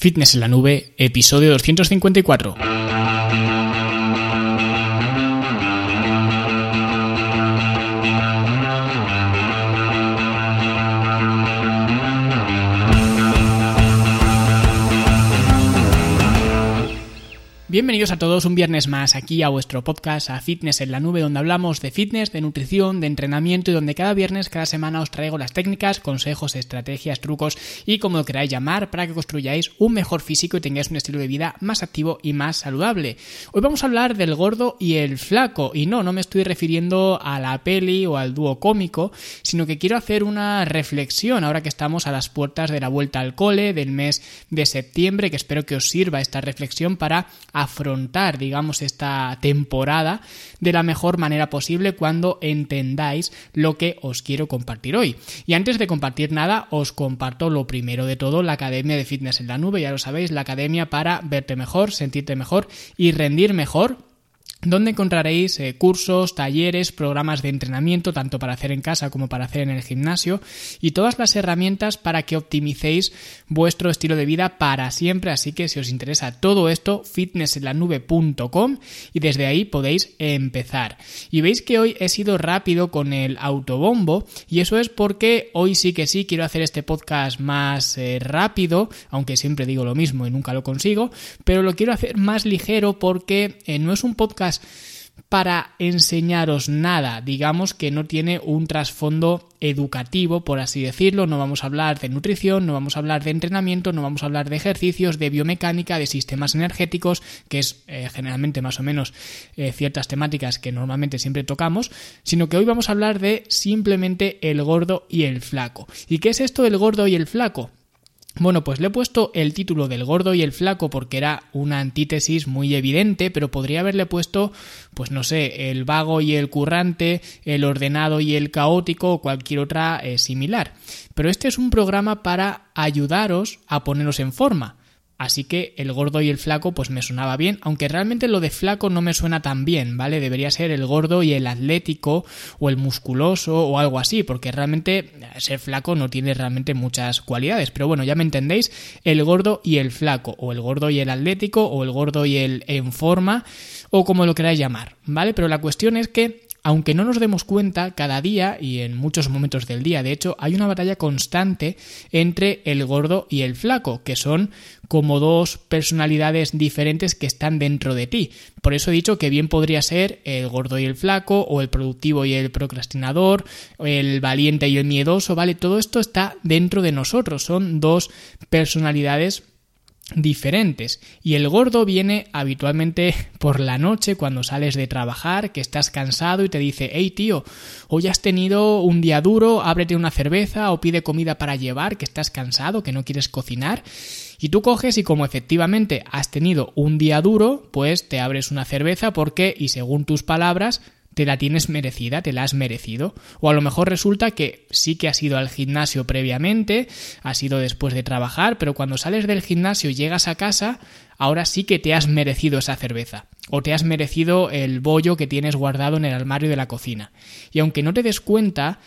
Fitness en la Nube, episodio 254. Bienvenidos a todos un viernes más aquí a vuestro podcast a Fitness en la Nube donde hablamos de fitness, de nutrición, de entrenamiento y donde cada viernes, cada semana os traigo las técnicas, consejos, estrategias, trucos y como lo queráis llamar para que construyáis un mejor físico y tengáis un estilo de vida más activo y más saludable. Hoy vamos a hablar del gordo y el flaco y no, no me estoy refiriendo a la peli o al dúo cómico, sino que quiero hacer una reflexión ahora que estamos a las puertas de la vuelta al cole del mes de septiembre que espero que os sirva esta reflexión para afrontar, digamos, esta temporada de la mejor manera posible cuando entendáis lo que os quiero compartir hoy. Y antes de compartir nada, os comparto lo primero de todo, la Academia de Fitness en la Nube, ya lo sabéis, la academia para verte mejor, sentirte mejor y rendir mejor donde encontraréis eh, cursos, talleres, programas de entrenamiento, tanto para hacer en casa como para hacer en el gimnasio, y todas las herramientas para que optimicéis vuestro estilo de vida para siempre. Así que si os interesa todo esto, fitnessenlanube.com y desde ahí podéis empezar. Y veis que hoy he sido rápido con el autobombo, y eso es porque hoy sí que sí quiero hacer este podcast más eh, rápido, aunque siempre digo lo mismo y nunca lo consigo, pero lo quiero hacer más ligero porque eh, no es un podcast para enseñaros nada, digamos que no tiene un trasfondo educativo, por así decirlo, no vamos a hablar de nutrición, no vamos a hablar de entrenamiento, no vamos a hablar de ejercicios, de biomecánica, de sistemas energéticos, que es eh, generalmente más o menos eh, ciertas temáticas que normalmente siempre tocamos, sino que hoy vamos a hablar de simplemente el gordo y el flaco. ¿Y qué es esto del gordo y el flaco? Bueno, pues le he puesto el título del gordo y el flaco porque era una antítesis muy evidente, pero podría haberle puesto, pues no sé, el vago y el currante, el ordenado y el caótico o cualquier otra eh, similar. Pero este es un programa para ayudaros a poneros en forma. Así que el gordo y el flaco pues me sonaba bien, aunque realmente lo de flaco no me suena tan bien, ¿vale? Debería ser el gordo y el atlético o el musculoso o algo así, porque realmente ser flaco no tiene realmente muchas cualidades, pero bueno, ya me entendéis, el gordo y el flaco, o el gordo y el atlético, o el gordo y el en forma, o como lo queráis llamar, ¿vale? Pero la cuestión es que aunque no nos demos cuenta, cada día y en muchos momentos del día, de hecho, hay una batalla constante entre el gordo y el flaco, que son como dos personalidades diferentes que están dentro de ti. Por eso he dicho que bien podría ser el gordo y el flaco, o el productivo y el procrastinador, el valiente y el miedoso, ¿vale? Todo esto está dentro de nosotros, son dos personalidades diferentes. Y el gordo viene habitualmente por la noche cuando sales de trabajar que estás cansado y te dice hey tío hoy has tenido un día duro ábrete una cerveza o pide comida para llevar que estás cansado que no quieres cocinar y tú coges y como efectivamente has tenido un día duro pues te abres una cerveza porque y según tus palabras te la tienes merecida, te la has merecido. O a lo mejor resulta que sí que has ido al gimnasio previamente, has ido después de trabajar, pero cuando sales del gimnasio y llegas a casa, ahora sí que te has merecido esa cerveza. O te has merecido el bollo que tienes guardado en el armario de la cocina. Y aunque no te des cuenta,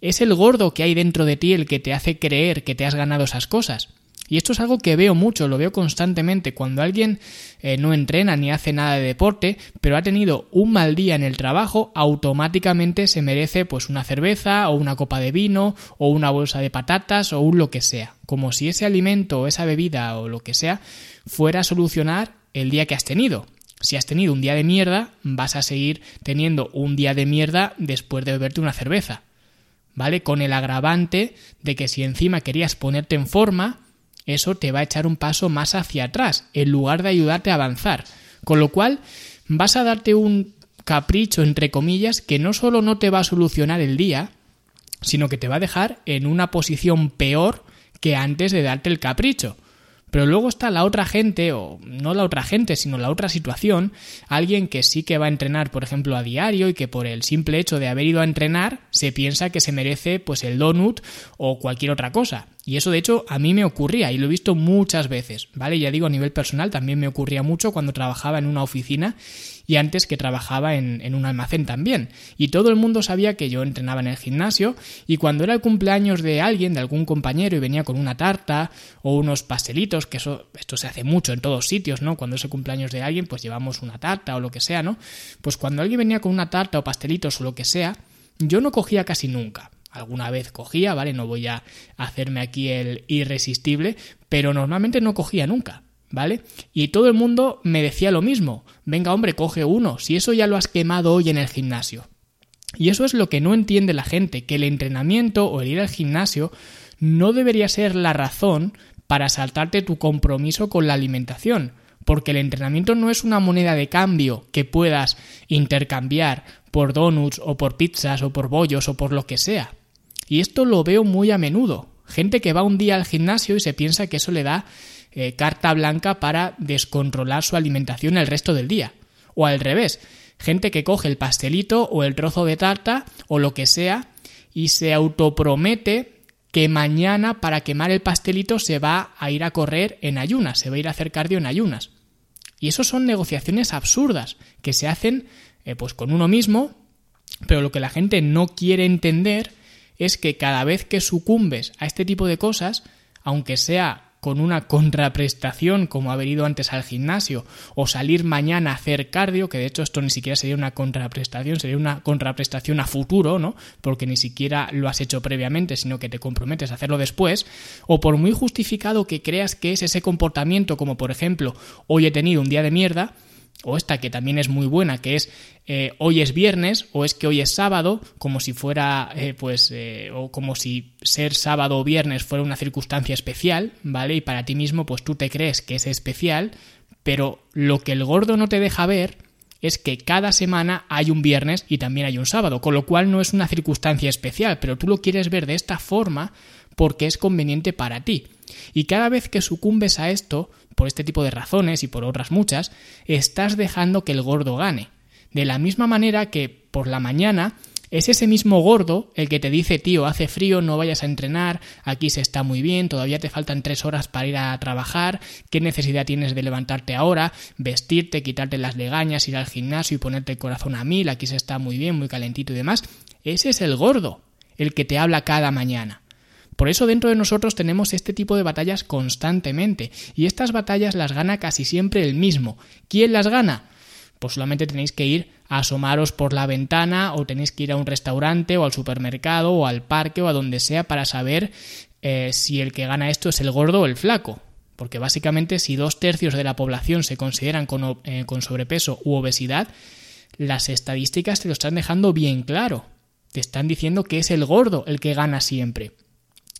es el gordo que hay dentro de ti el que te hace creer que te has ganado esas cosas. Y esto es algo que veo mucho, lo veo constantemente. Cuando alguien eh, no entrena ni hace nada de deporte, pero ha tenido un mal día en el trabajo, automáticamente se merece pues una cerveza o una copa de vino o una bolsa de patatas o un lo que sea. Como si ese alimento o esa bebida o lo que sea fuera a solucionar el día que has tenido. Si has tenido un día de mierda, vas a seguir teniendo un día de mierda después de beberte una cerveza. ¿Vale? Con el agravante de que si encima querías ponerte en forma, eso te va a echar un paso más hacia atrás, en lugar de ayudarte a avanzar. Con lo cual, vas a darte un capricho, entre comillas, que no solo no te va a solucionar el día, sino que te va a dejar en una posición peor que antes de darte el capricho. Pero luego está la otra gente, o no la otra gente, sino la otra situación, alguien que sí que va a entrenar, por ejemplo, a diario y que por el simple hecho de haber ido a entrenar se piensa que se merece pues el donut o cualquier otra cosa. Y eso de hecho a mí me ocurría y lo he visto muchas veces, ¿vale? Ya digo, a nivel personal también me ocurría mucho cuando trabajaba en una oficina y antes que trabajaba en, un almacén también. Y todo el mundo sabía que yo entrenaba en el gimnasio y cuando era el cumpleaños de alguien, de algún compañero y venía con una tarta o unos pastelitos, que eso, esto se hace mucho en todos sitios, ¿no? Cuando es el cumpleaños de alguien, pues llevamos una tarta o lo que sea, ¿no? Pues cuando alguien venía con una tarta o pastelitos o lo que sea, yo no cogía casi nunca alguna vez cogía, ¿vale? No voy a hacerme aquí el irresistible, pero normalmente no cogía nunca, ¿vale? Y todo el mundo me decía lo mismo, venga hombre, coge uno, si eso ya lo has quemado hoy en el gimnasio. Y eso es lo que no entiende la gente, que el entrenamiento o el ir al gimnasio no debería ser la razón para saltarte tu compromiso con la alimentación, porque el entrenamiento no es una moneda de cambio que puedas intercambiar por donuts o por pizzas o por bollos o por lo que sea. Y esto lo veo muy a menudo. Gente que va un día al gimnasio y se piensa que eso le da eh, carta blanca para descontrolar su alimentación el resto del día. O al revés, gente que coge el pastelito o el trozo de tarta o lo que sea y se autopromete que mañana para quemar el pastelito se va a ir a correr en ayunas, se va a ir a hacer cardio en ayunas. Y eso son negociaciones absurdas que se hacen eh, pues con uno mismo, pero lo que la gente no quiere entender es que cada vez que sucumbes a este tipo de cosas, aunque sea con una contraprestación como haber ido antes al gimnasio o salir mañana a hacer cardio, que de hecho esto ni siquiera sería una contraprestación, sería una contraprestación a futuro, ¿no? Porque ni siquiera lo has hecho previamente, sino que te comprometes a hacerlo después, o por muy justificado que creas que es ese comportamiento, como por ejemplo, hoy he tenido un día de mierda, o esta que también es muy buena, que es eh, hoy es viernes o es que hoy es sábado, como si fuera, eh, pues, eh, o como si ser sábado o viernes fuera una circunstancia especial, ¿vale? Y para ti mismo, pues tú te crees que es especial, pero lo que el gordo no te deja ver es que cada semana hay un viernes y también hay un sábado, con lo cual no es una circunstancia especial, pero tú lo quieres ver de esta forma porque es conveniente para ti. Y cada vez que sucumbes a esto, por este tipo de razones y por otras muchas, estás dejando que el gordo gane. De la misma manera que por la mañana es ese mismo gordo el que te dice, tío, hace frío, no vayas a entrenar, aquí se está muy bien, todavía te faltan tres horas para ir a trabajar, ¿qué necesidad tienes de levantarte ahora, vestirte, quitarte las legañas, ir al gimnasio y ponerte el corazón a mil, aquí se está muy bien, muy calentito y demás? Ese es el gordo, el que te habla cada mañana. Por eso dentro de nosotros tenemos este tipo de batallas constantemente, y estas batallas las gana casi siempre el mismo. ¿Quién las gana? Pues solamente tenéis que ir a asomaros por la ventana o tenéis que ir a un restaurante o al supermercado o al parque o a donde sea para saber eh, si el que gana esto es el gordo o el flaco. Porque básicamente si dos tercios de la población se consideran con, eh, con sobrepeso u obesidad, las estadísticas te lo están dejando bien claro. Te están diciendo que es el gordo el que gana siempre.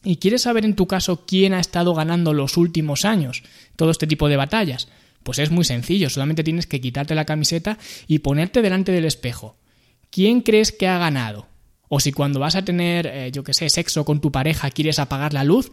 ¿Y quieres saber en tu caso quién ha estado ganando los últimos años todo este tipo de batallas? Pues es muy sencillo, solamente tienes que quitarte la camiseta y ponerte delante del espejo. ¿Quién crees que ha ganado? O si cuando vas a tener, eh, yo qué sé, sexo con tu pareja quieres apagar la luz,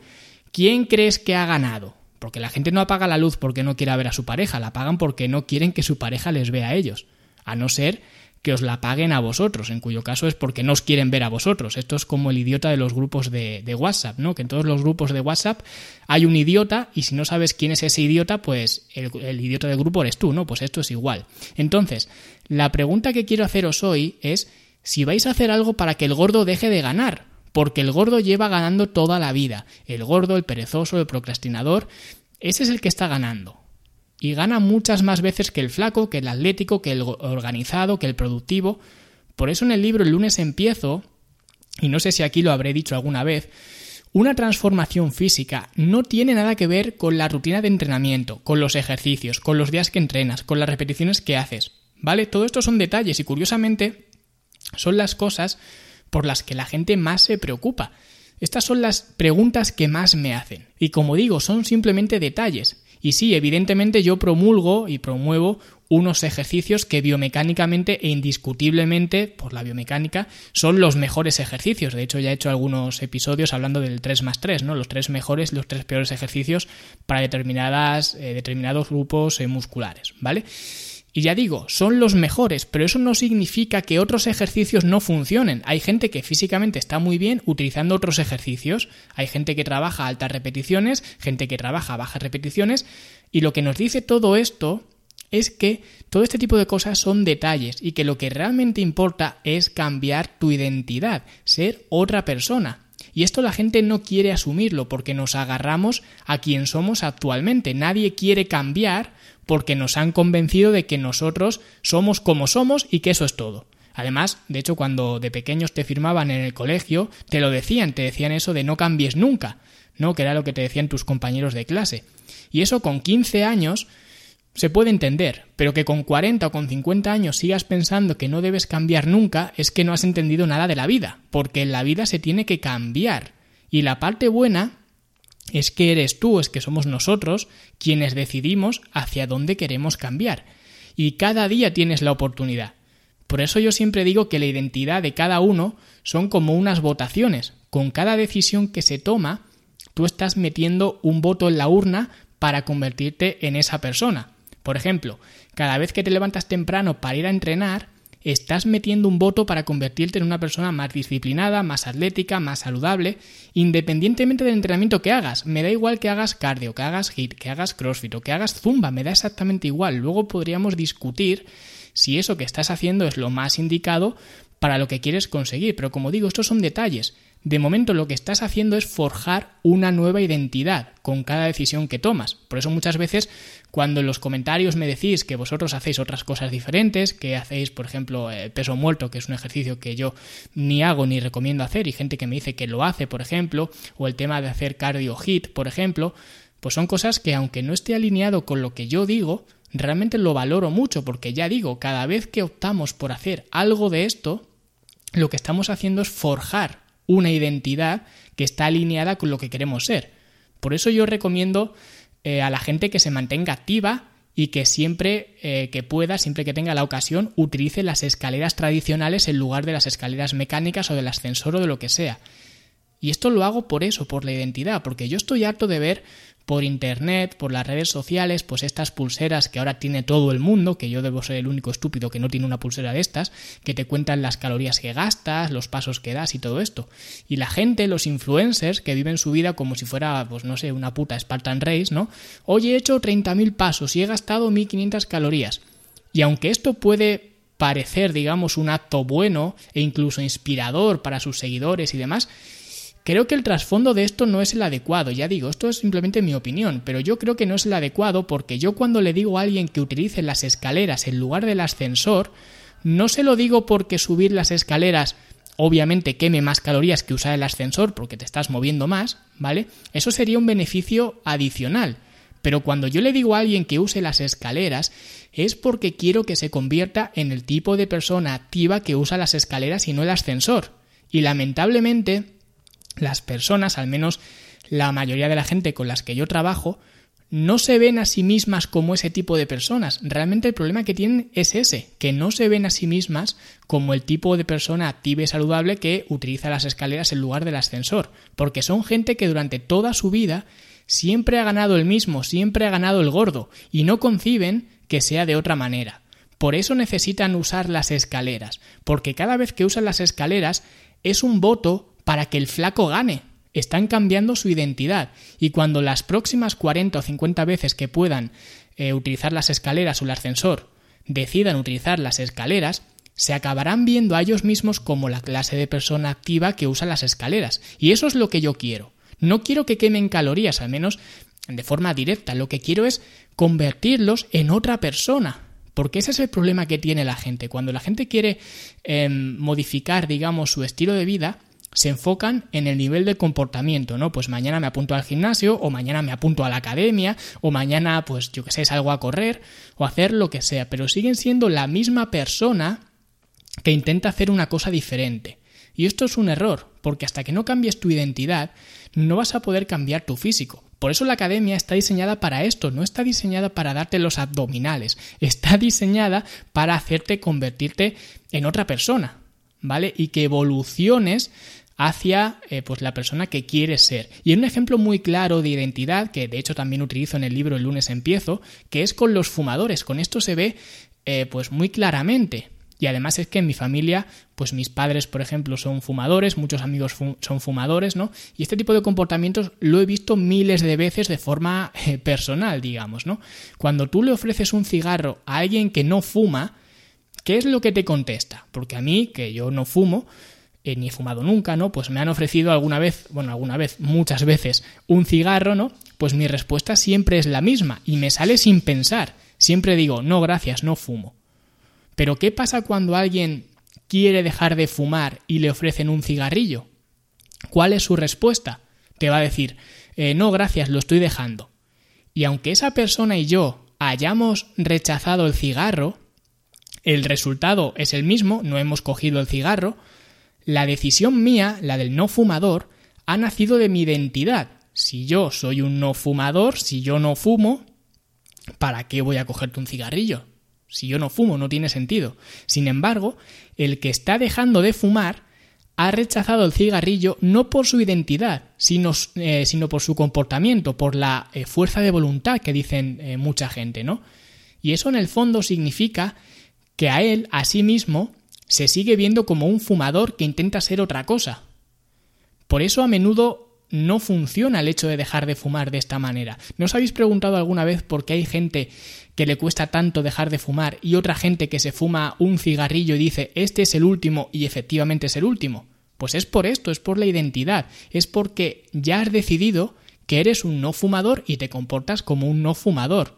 ¿quién crees que ha ganado? Porque la gente no apaga la luz porque no quiera ver a su pareja, la apagan porque no quieren que su pareja les vea a ellos. A no ser que os la paguen a vosotros, en cuyo caso es porque no os quieren ver a vosotros. Esto es como el idiota de los grupos de, WhatsApp, ¿no? Que en todos los grupos de WhatsApp hay un idiota y si no sabes quién es ese idiota, pues el, el idiota del grupo eres tú, ¿no? Pues esto es igual. Entonces, la pregunta que quiero haceros hoy es si vais a hacer algo para que el gordo deje de ganar, porque el gordo lleva ganando toda la vida. El gordo, el perezoso, el procrastinador, ese es el que está ganando y gana muchas más veces que el flaco, que el atlético, que el organizado, que el productivo. Por eso en el libro El lunes empiezo, y no sé si aquí lo habré dicho alguna vez, una transformación física no tiene nada que ver con la rutina de entrenamiento, con los ejercicios, con los días que entrenas, con las repeticiones que haces. ¿Vale? Todo esto son detalles y curiosamente son las cosas por las que la gente más se preocupa. Estas son las preguntas que más me hacen. Y como digo, son simplemente detalles. Y sí, evidentemente yo promulgo y promuevo unos ejercicios que biomecánicamente e indiscutiblemente, por la biomecánica, son los mejores ejercicios. De hecho, ya he hecho algunos episodios hablando del 3 más 3, ¿no? Los tres mejores los tres peores ejercicios para determinadas, eh, determinados grupos eh, musculares, ¿vale? Y ya digo, son los mejores, pero eso no significa que otros ejercicios no funcionen. Hay gente que físicamente está muy bien utilizando otros ejercicios. Hay gente que trabaja altas repeticiones, gente que trabaja bajas repeticiones. Y lo que nos dice todo esto es que todo este tipo de cosas son detalles y que lo que realmente importa es cambiar tu identidad, ser otra persona. Y esto la gente no quiere asumirlo porque nos agarramos a quien somos actualmente. Nadie quiere cambiar porque nos han convencido de que nosotros somos como somos y que eso es todo. Además, de hecho, cuando de pequeños te firmaban en el colegio, te lo decían, te decían eso de no cambies nunca, ¿no? Que era lo que te decían tus compañeros de clase. Y eso con 15 años se puede entender, pero que con 40 o con 50 años sigas pensando que no debes cambiar nunca es que no has entendido nada de la vida, porque en la vida se tiene que cambiar. Y la parte buena es que eres tú, es que somos nosotros quienes decidimos hacia dónde queremos cambiar. Y cada día tienes la oportunidad. Por eso yo siempre digo que la identidad de cada uno son como unas votaciones. Con cada decisión que se toma, tú estás metiendo un voto en la urna para convertirte en esa persona. Por ejemplo, cada vez que te levantas temprano para ir a entrenar, estás metiendo un voto para convertirte en una persona más disciplinada, más atlética, más saludable, independientemente del entrenamiento que hagas. Me da igual que hagas cardio, que hagas hit, que hagas crossfit o que hagas zumba, me da exactamente igual. Luego podríamos discutir si eso que estás haciendo es lo más indicado para lo que quieres conseguir, pero como digo, estos son detalles. De momento lo que estás haciendo es forjar una nueva identidad con cada decisión que tomas. Por eso muchas veces cuando en los comentarios me decís que vosotros hacéis otras cosas diferentes, que hacéis, por ejemplo, eh, peso muerto, que es un ejercicio que yo ni hago ni recomiendo hacer, y gente que me dice que lo hace, por ejemplo, o el tema de hacer cardio hit, por ejemplo, pues son cosas que aunque no esté alineado con lo que yo digo, realmente lo valoro mucho, porque ya digo, cada vez que optamos por hacer algo de esto, lo que estamos haciendo es forjar una identidad que está alineada con lo que queremos ser. Por eso yo recomiendo eh, a la gente que se mantenga activa y que siempre eh, que pueda, siempre que tenga la ocasión, utilice las escaleras tradicionales en lugar de las escaleras mecánicas o del ascensor o de lo que sea. Y esto lo hago por eso, por la identidad, porque yo estoy harto de ver por internet, por las redes sociales, pues estas pulseras que ahora tiene todo el mundo, que yo debo ser el único estúpido que no tiene una pulsera de estas, que te cuentan las calorías que gastas, los pasos que das y todo esto. Y la gente, los influencers, que viven su vida como si fuera, pues no sé, una puta Spartan Race, ¿no? Hoy he hecho 30.000 pasos y he gastado 1.500 calorías. Y aunque esto puede parecer, digamos, un acto bueno e incluso inspirador para sus seguidores y demás, Creo que el trasfondo de esto no es el adecuado, ya digo, esto es simplemente mi opinión, pero yo creo que no es el adecuado porque yo cuando le digo a alguien que utilice las escaleras en lugar del ascensor, no se lo digo porque subir las escaleras obviamente queme más calorías que usar el ascensor porque te estás moviendo más, ¿vale? Eso sería un beneficio adicional. Pero cuando yo le digo a alguien que use las escaleras, es porque quiero que se convierta en el tipo de persona activa que usa las escaleras y no el ascensor. Y lamentablemente, las personas, al menos la mayoría de la gente con las que yo trabajo, no se ven a sí mismas como ese tipo de personas. Realmente el problema que tienen es ese, que no se ven a sí mismas como el tipo de persona activa y saludable que utiliza las escaleras en lugar del ascensor, porque son gente que durante toda su vida siempre ha ganado el mismo, siempre ha ganado el gordo, y no conciben que sea de otra manera. Por eso necesitan usar las escaleras, porque cada vez que usan las escaleras es un voto para que el flaco gane. Están cambiando su identidad y cuando las próximas 40 o 50 veces que puedan eh, utilizar las escaleras o el ascensor decidan utilizar las escaleras, se acabarán viendo a ellos mismos como la clase de persona activa que usa las escaleras. Y eso es lo que yo quiero. No quiero que quemen calorías, al menos de forma directa. Lo que quiero es convertirlos en otra persona. Porque ese es el problema que tiene la gente. Cuando la gente quiere em, modificar, digamos, su estilo de vida, se enfocan en el nivel de comportamiento, ¿no? Pues mañana me apunto al gimnasio, o mañana me apunto a la academia, o mañana, pues yo que sé, salgo a correr, o hacer lo que sea, pero siguen siendo la misma persona que intenta hacer una cosa diferente. Y esto es un error, porque hasta que no cambies tu identidad, no vas a poder cambiar tu físico. Por eso la academia está diseñada para esto, no está diseñada para darte los abdominales, está diseñada para hacerte convertirte en otra persona, ¿vale? Y que evoluciones hacia eh, pues la persona que quieres ser. Y un ejemplo muy claro de identidad, que de hecho también utilizo en el libro El lunes empiezo, que es con los fumadores. Con esto se ve eh, pues muy claramente. Y además es que en mi familia, pues mis padres, por ejemplo, son fumadores, muchos amigos son fumadores, ¿no? Y este tipo de comportamientos lo he visto miles de veces de forma eh, personal, digamos, ¿no? Cuando tú le ofreces un cigarro a alguien que no fuma, ¿qué es lo que te contesta? Porque a mí, que yo no fumo, eh, ni he fumado nunca, ¿no? Pues me han ofrecido alguna vez, bueno, alguna vez, muchas veces, un cigarro, ¿no? Pues mi respuesta siempre es la misma y me sale sin pensar. Siempre digo, no, gracias, no fumo. Pero ¿qué pasa cuando alguien quiere dejar de fumar y le ofrecen un cigarrillo? ¿Cuál es su respuesta? Te va a decir, eh, no, gracias, lo estoy dejando. Y aunque esa persona y yo hayamos rechazado el cigarro, el resultado es el mismo, no hemos cogido el cigarro, la decisión mía, la del no fumador, ha nacido de mi identidad. Si yo soy un no fumador, si yo no fumo, ¿para qué voy a cogerte un cigarrillo? Si yo no fumo, no tiene sentido. Sin embargo, el que está dejando de fumar ha rechazado el cigarrillo no por su identidad, sino, eh, por su comportamiento, por la eh, fuerza de voluntad que dicen eh, mucha gente, ¿no? Y eso en el fondo significa que a él, a sí mismo, se sigue viendo como un fumador que intenta ser otra cosa. Por eso a menudo no funciona el hecho de dejar de fumar de esta manera. ¿No os habéis preguntado alguna vez por qué hay gente que le cuesta tanto dejar de fumar y otra gente que se fuma un cigarrillo y dice este es el último y efectivamente es el último? Pues es por esto, es por la identidad, es porque ya has decidido que eres un no fumador y te comportas como un no fumador.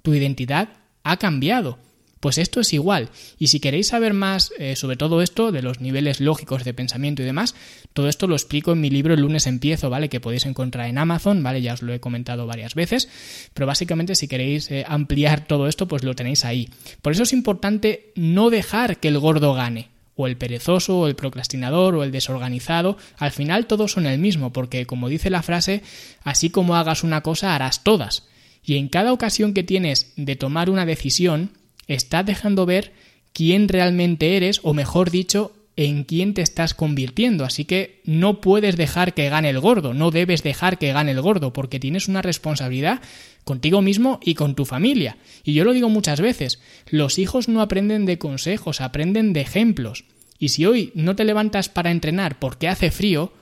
Tu identidad ha cambiado. Pues esto es igual. Y si queréis saber más eh, sobre todo esto, de los niveles lógicos de pensamiento y demás, todo esto lo explico en mi libro El lunes empiezo, ¿vale? Que podéis encontrar en Amazon, ¿vale? Ya os lo he comentado varias veces. Pero básicamente si queréis eh, ampliar todo esto, pues lo tenéis ahí. Por eso es importante no dejar que el gordo gane o el perezoso, o el procrastinador, o el desorganizado, al final todos son el mismo, porque como dice la frase, así como hagas una cosa, harás todas. Y en cada ocasión que tienes de tomar una decisión, estás dejando ver quién realmente eres, o mejor dicho, en quién te estás convirtiendo. Así que no puedes dejar que gane el gordo, no debes dejar que gane el gordo, porque tienes una responsabilidad contigo mismo y con tu familia. Y yo lo digo muchas veces, los hijos no aprenden de consejos, aprenden de ejemplos. Y si hoy no te levantas para entrenar porque hace frío,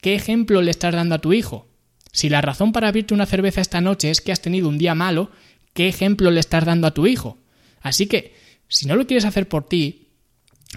¿qué ejemplo le estás dando a tu hijo? Si la razón para abrirte una cerveza esta noche es que has tenido un día malo, ¿qué ejemplo le estás dando a tu hijo? Así que, si no lo quieres hacer por ti,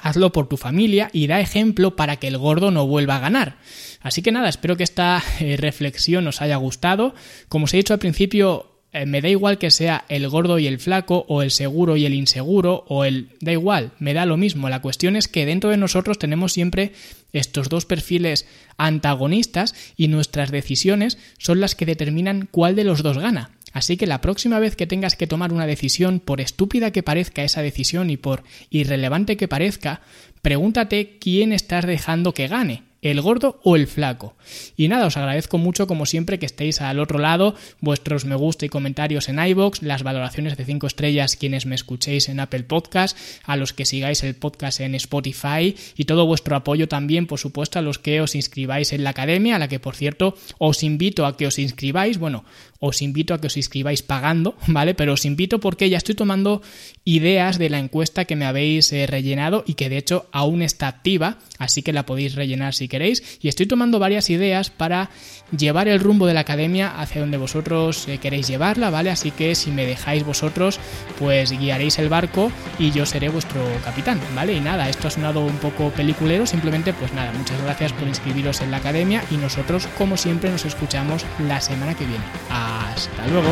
hazlo por tu familia y da ejemplo para que el gordo no vuelva a ganar. Así que nada, espero que esta eh, reflexión os haya gustado. Como os he dicho al principio, eh, me da igual que sea el gordo y el flaco, o el seguro y el inseguro, o el... da igual, me da lo mismo. La cuestión es que dentro de nosotros tenemos siempre estos dos perfiles antagonistas y nuestras decisiones son las que determinan cuál de los dos gana. Así que la próxima vez que tengas que tomar una decisión, por estúpida que parezca esa decisión y por irrelevante que parezca, pregúntate quién estás dejando que gane el gordo o el flaco. Y nada, os agradezco mucho como siempre que estéis al otro lado, vuestros me gusta y comentarios en iBox, las valoraciones de 5 estrellas quienes me escuchéis en Apple Podcast, a los que sigáis el podcast en Spotify y todo vuestro apoyo también, por supuesto, a los que os inscribáis en la academia, a la que por cierto os invito a que os inscribáis, bueno, os invito a que os inscribáis pagando, ¿vale? Pero os invito porque ya estoy tomando ideas de la encuesta que me habéis eh, rellenado y que de hecho aún está activa, así que la podéis rellenar si queréis. Y estoy tomando varias ideas para llevar el rumbo de la academia hacia donde vosotros eh, queréis llevarla, ¿vale? Así que si me dejáis vosotros, pues guiaréis el barco y yo seré vuestro capitán, ¿vale? Y nada, esto ha sonado un poco peliculero, simplemente pues nada, muchas gracias por inscribiros en la academia y nosotros como siempre nos escuchamos la semana que viene. Hasta luego.